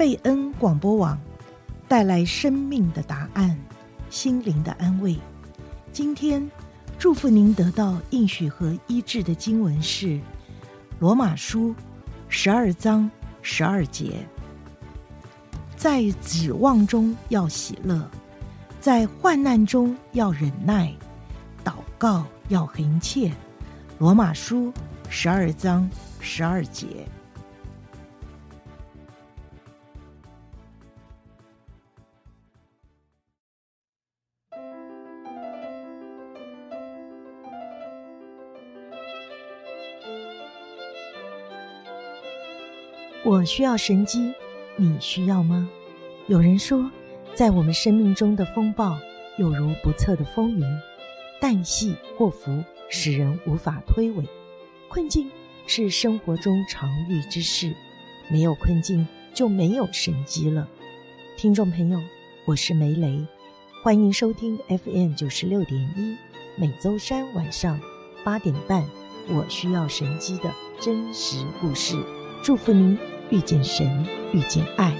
贝恩广播网带来生命的答案，心灵的安慰。今天祝福您得到应许和医治的经文是《罗马书》十二章十二节。在指望中要喜乐，在患难中要忍耐，祷告要恒切。《罗马书》十二章十二节。我需要神机，你需要吗？有人说，在我们生命中的风暴，有如不测的风云，旦夕祸福，使人无法推诿。困境是生活中常遇之事，没有困境就没有神机了。听众朋友，我是梅雷，欢迎收听 FM 九十六点一，每周三晚上八点半，我需要神机的真实故事。祝福您遇见神，遇见爱。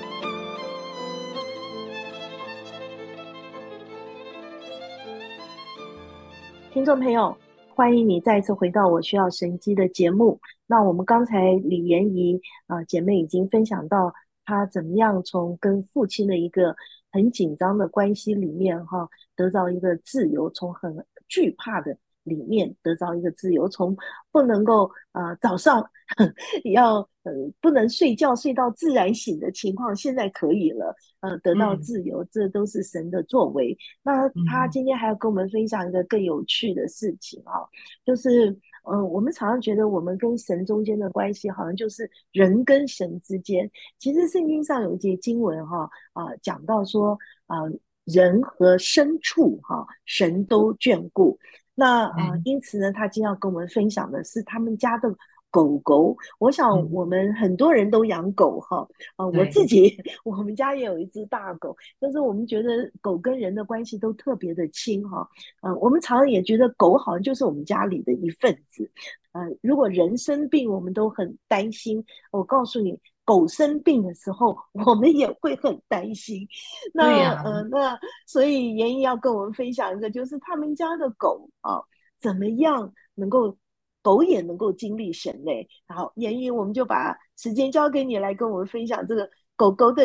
听众朋友，欢迎你再一次回到《我需要神迹》的节目。那我们刚才李妍怡啊、姐妹已经分享到，她怎么样从跟父亲的一个很紧张的关系里面哈，得到一个自由，从很惧怕的。里面得到一个自由，从不能够呃早上 要呃不能睡觉睡到自然醒的情况，现在可以了，呃得到自由，嗯、这都是神的作为。那他今天还要跟我们分享一个更有趣的事情啊，就是嗯、呃，我们常常觉得我们跟神中间的关系，好像就是人跟神之间。其实圣经上有一节经文哈啊、呃，讲到说啊、呃，人和牲畜哈、啊，神都眷顾。那啊、呃，因此呢，他今天要跟我们分享的是他们家的狗狗。我想我们很多人都养狗哈，啊、呃，我自己我们家也有一只大狗，但是我们觉得狗跟人的关系都特别的亲哈。嗯、呃，我们常常也觉得狗好像就是我们家里的一份子。呃，如果人生病，我们都很担心。我告诉你。狗生病的时候，我们也会很担心。那嗯、啊呃，那所以妍仪要跟我们分享一个，就是他们家的狗啊，怎么样能够狗也能够经历神呢？好，妍仪，我们就把时间交给你来跟我们分享这个狗狗的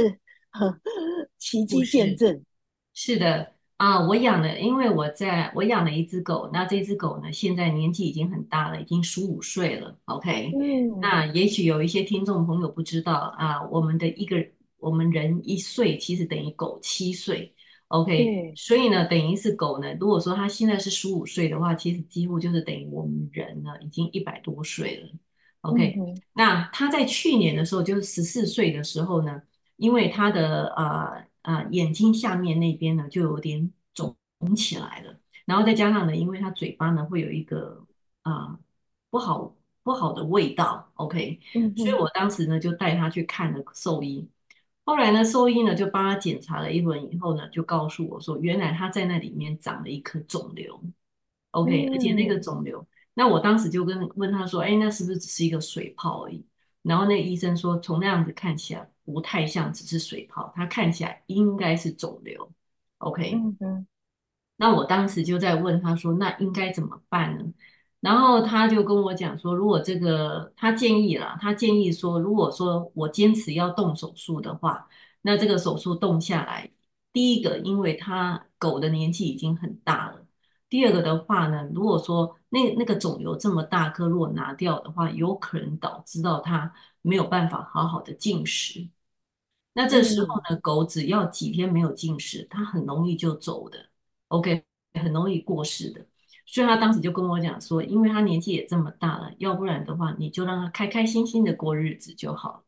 奇迹见证。是，是的。啊，我养了，因为我在我养了一只狗，那这只狗呢，现在年纪已经很大了，已经十五岁了。OK，嗯，那也许有一些听众朋友不知道啊，我们的一个我们人一岁，其实等于狗七岁。OK，嗯，所以呢，等于是狗呢，如果说它现在是十五岁的话，其实几乎就是等于我们人呢，已经一百多岁了。OK，嗯，那它在去年的时候，就是十四岁的时候呢，因为它的呃。啊、呃，眼睛下面那边呢就有点肿起来了，然后再加上呢，因为他嘴巴呢会有一个啊、呃、不好不好的味道，OK，嗯，所以我当时呢就带他去看了兽医，后来呢兽医呢就帮他检查了一轮以后呢，就告诉我说，原来他在那里面长了一颗肿瘤，OK，、嗯、而且那个肿瘤，那我当时就跟问他说，哎，那是不是只是一个水泡而已？然后那个医生说，从那样子看起来。不太像只是水泡，它看起来应该是肿瘤。OK，嗯哼，那我当时就在问他说：“那应该怎么办呢？”然后他就跟我讲说：“如果这个他建议了，他建议说，如果说我坚持要动手术的话，那这个手术动下来，第一个，因为他狗的年纪已经很大了；第二个的话呢，如果说那那个肿瘤这么大颗，如果拿掉的话，有可能导致到他没有办法好好的进食。”那这时候呢，狗只要几天没有进食，它很容易就走的，OK，很容易过世的。所以他当时就跟我讲说，因为他年纪也这么大了，要不然的话，你就让他开开心心的过日子就好了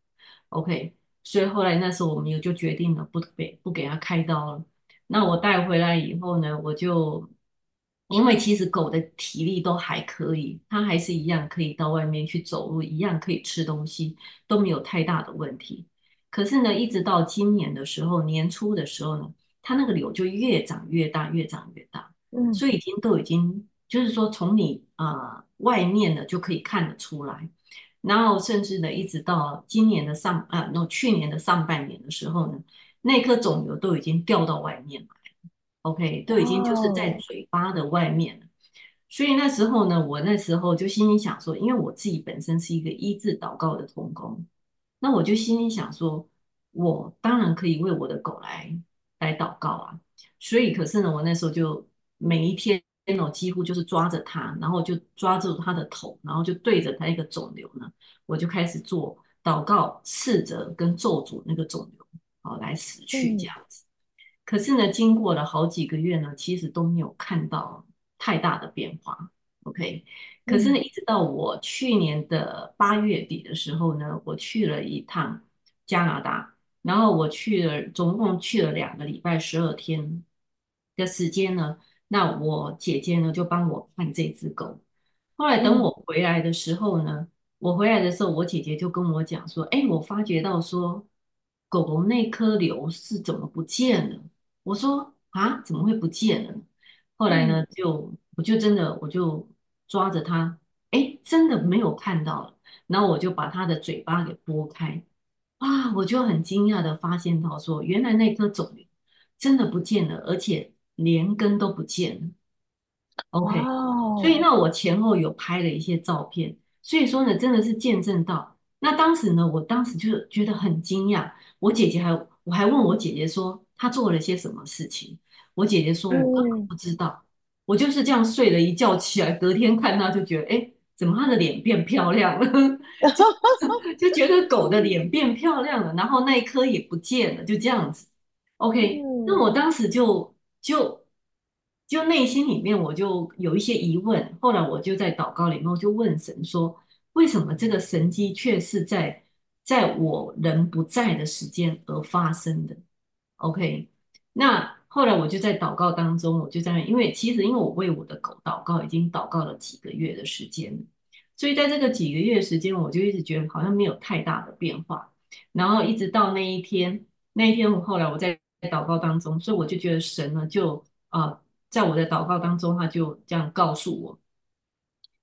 ，OK。所以后来那时候我们也就决定了不给不给他开刀了。那我带回来以后呢，我就因为其实狗的体力都还可以，它还是一样可以到外面去走路，一样可以吃东西，都没有太大的问题。可是呢，一直到今年的时候，年初的时候呢，它那个瘤就越长越大，越长越大。嗯，所以已经都已经，就是说从你啊、呃、外面呢就可以看得出来。然后甚至呢，一直到今年的上啊，那去年的上半年的时候呢，那颗肿瘤都已经掉到外面来了，OK，都已经就是在嘴巴的外面了。所以那时候呢，我那时候就心里想说，因为我自己本身是一个医治祷告的童工，那我就心里想说，我当然可以为我的狗来来祷告啊。所以，可是呢，我那时候就每一天我几乎就是抓着它，然后就抓住它的头，然后就对着它一个肿瘤呢，我就开始做祷告、斥责跟咒诅那个肿瘤，好来死去这样子。嗯。可是呢，经过了好几个月呢，其实都没有看到。太大的变化，OK。可是呢，一直到我去年的八月底的时候呢，我去了一趟加拿大，然后我去了，总共去了两个礼拜十二天的时间呢。那我姐姐呢就帮我看这只狗。后来等我回来的时候呢，我回来的时候，我姐姐就跟我讲说：“哎，我发觉到说狗狗那颗瘤是怎么不见了？”我说：“啊，怎么会不见了？”后来呢，就我就真的我就抓着它，哎，真的没有看到了。然后我就把它的嘴巴给拨开，啊，我就很惊讶的发现到说，原来那颗肿瘤真的不见了，而且连根都不见了。OK，所以那我前后有拍了一些照片，所以说呢，真的是见证到。那当时呢，我当时就觉得很惊讶。我姐姐还我还问我姐姐说，她做了些什么事情。我姐姐说：“我根本不知道，我就是这样睡了一觉起来，隔天看到就觉得，哎，怎么他的脸变漂亮了？就觉得狗的脸变漂亮了，然后那一颗也不见了，就这样子。OK，那我当时就就就内心里面我就有一些疑问，后来我就在祷告里面我就问神说，为什么这个神迹却是在在我人不在的时间而发生的？OK，那。”后来我就在祷告当中，我就在，因为其实因为我为我的狗祷告，已经祷告了几个月的时间，所以在这个几个月时间，我就一直觉得好像没有太大的变化。然后一直到那一天，那一天我后来我在祷告当中，所以我就觉得神呢，就啊、在我的祷告当中，他就这样告诉我，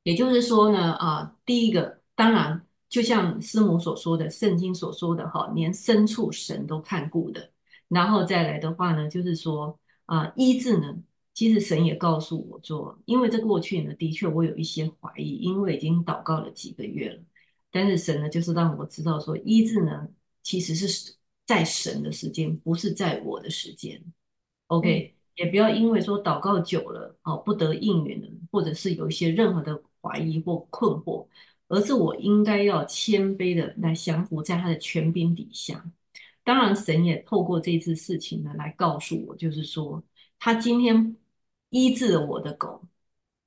也就是说呢，啊、第一个，当然就像师母所说的，圣经所说的哈，连牲畜神都看顾的。然后再来的话呢，就是说啊、呃，医治呢，其实神也告诉我说，因为这过去呢，的确我有一些怀疑，因为已经祷告了几个月了，但是神呢，就是让我知道说，医治呢，其实是在神的时间，不是在我的时间。OK，、嗯、也不要因为说祷告久了哦，不得应允了，或者是有一些任何的怀疑或困惑，而是我应该要谦卑的来降服在他的权柄底下。当然，神也透过这次事情呢，来告诉我，就是说，他今天医治了我的狗，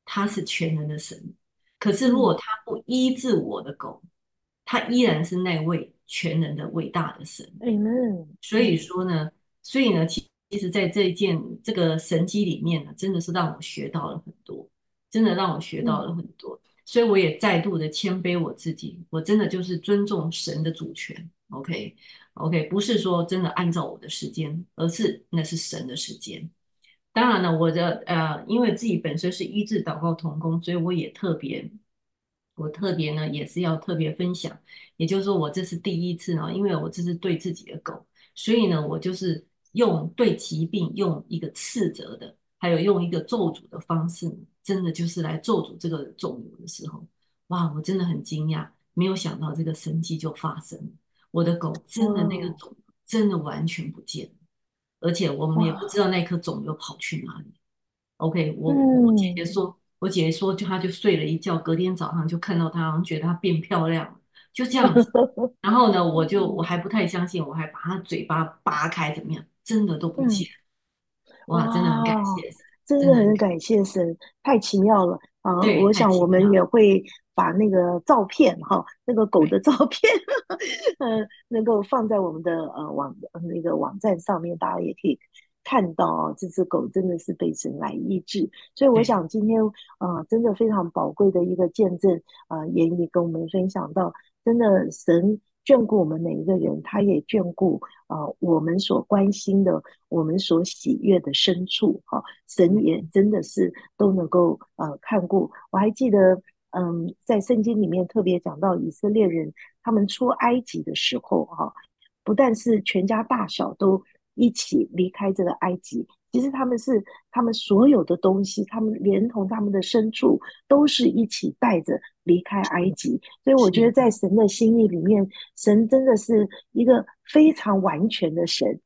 他是全能的神。可是，如果他不医治我的狗，他依然是那位全能的伟大的神。所以说呢，所以呢，其其实，在这一件这个神迹里面呢，真的是让我学到了很多，真的让我学到了很多。所以，我也再度的谦卑我自己，我真的就是尊重神的主权。OK。OK，不是说真的按照我的时间，而是那是神的时间。当然了，我的呃，因为自己本身是医治祷告童工，所以我也特别，我特别呢也是要特别分享。也就是说，我这是第一次呢，因为我这是对自己的狗，所以呢，我就是用对疾病用一个斥责的，还有用一个咒诅的方式，真的就是来咒诅这个肿瘤的时候，哇，我真的很惊讶，没有想到这个神迹就发生了。我的狗真的那个肿真的完全不见了，而且我们也不知道那颗肿瘤跑去哪里。OK，我我姐姐说，我姐姐说，就她就睡了一觉，隔天早上就看到她，好像觉得她变漂亮了，就这样子。然后呢，我就我还不太相信，我还把她嘴巴扒开，怎么样？真的都不见。哇，真的很感谢神，真的很感谢神，太奇妙了啊！我想我们也会。把那个照片哈，那个狗的照片，嗯、呃，能够放在我们的呃网那个网站上面，大家也可以看到啊，这只狗真的是被神来医治。所以我想今天啊、呃，真的非常宝贵的一个见证啊，妍、呃、仪跟我们分享到，真的神眷顾我们每一个人，他也眷顾啊、呃，我们所关心的，我们所喜悦的深处哈、呃，神也真的是都能够呃看顾。我还记得。嗯，在圣经里面特别讲到以色列人他们出埃及的时候，哈，不但是全家大小都一起离开这个埃及。其实他们是，他们所有的东西，他们连同他们的牲畜，都是一起带着离开埃及。所以我觉得，在神的心意里面，神真的是一个非常完全的神，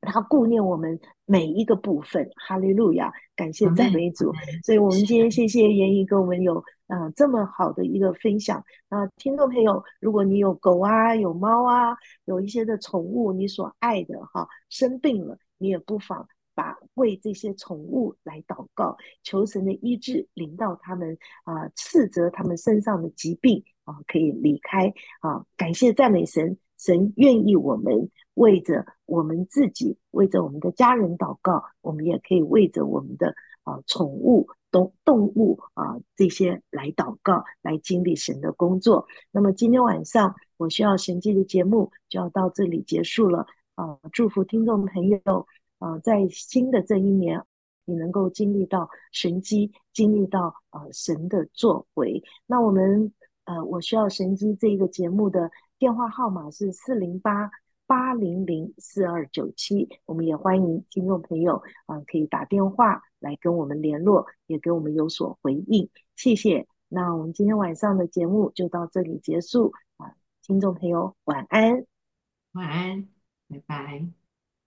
他顾念我们每一个部分。哈利路亚，感谢赞美主。所以，我们今天谢谢言语跟我们有啊、这么好的一个分享。啊、听众朋友，如果你有狗啊，有猫啊，有一些的宠物，你所爱的哈生病了，你也不妨。把为这些宠物来祷告，求神的医治临到他们啊，斥责他们身上的疾病啊，可以离开啊。感谢赞美神，神愿意我们为着我们自己，为着我们的家人祷告，我们也可以为着我们的啊宠物、动动物啊这些来祷告，来经历神的工作。那么今天晚上我需要神迹的节目就要到这里结束了啊！祝福听众朋友。啊、呃，在新的这一年，你能够经历到神迹，经历到呃神的作为。那我们呃，我需要神迹这一个节目的电话号码是四零八八零零四二九七。我们也欢迎听众朋友啊、可以打电话来跟我们联络，也给我们有所回应。谢谢。那我们今天晚上的节目就到这里结束啊，听众朋友晚安，晚安，拜拜。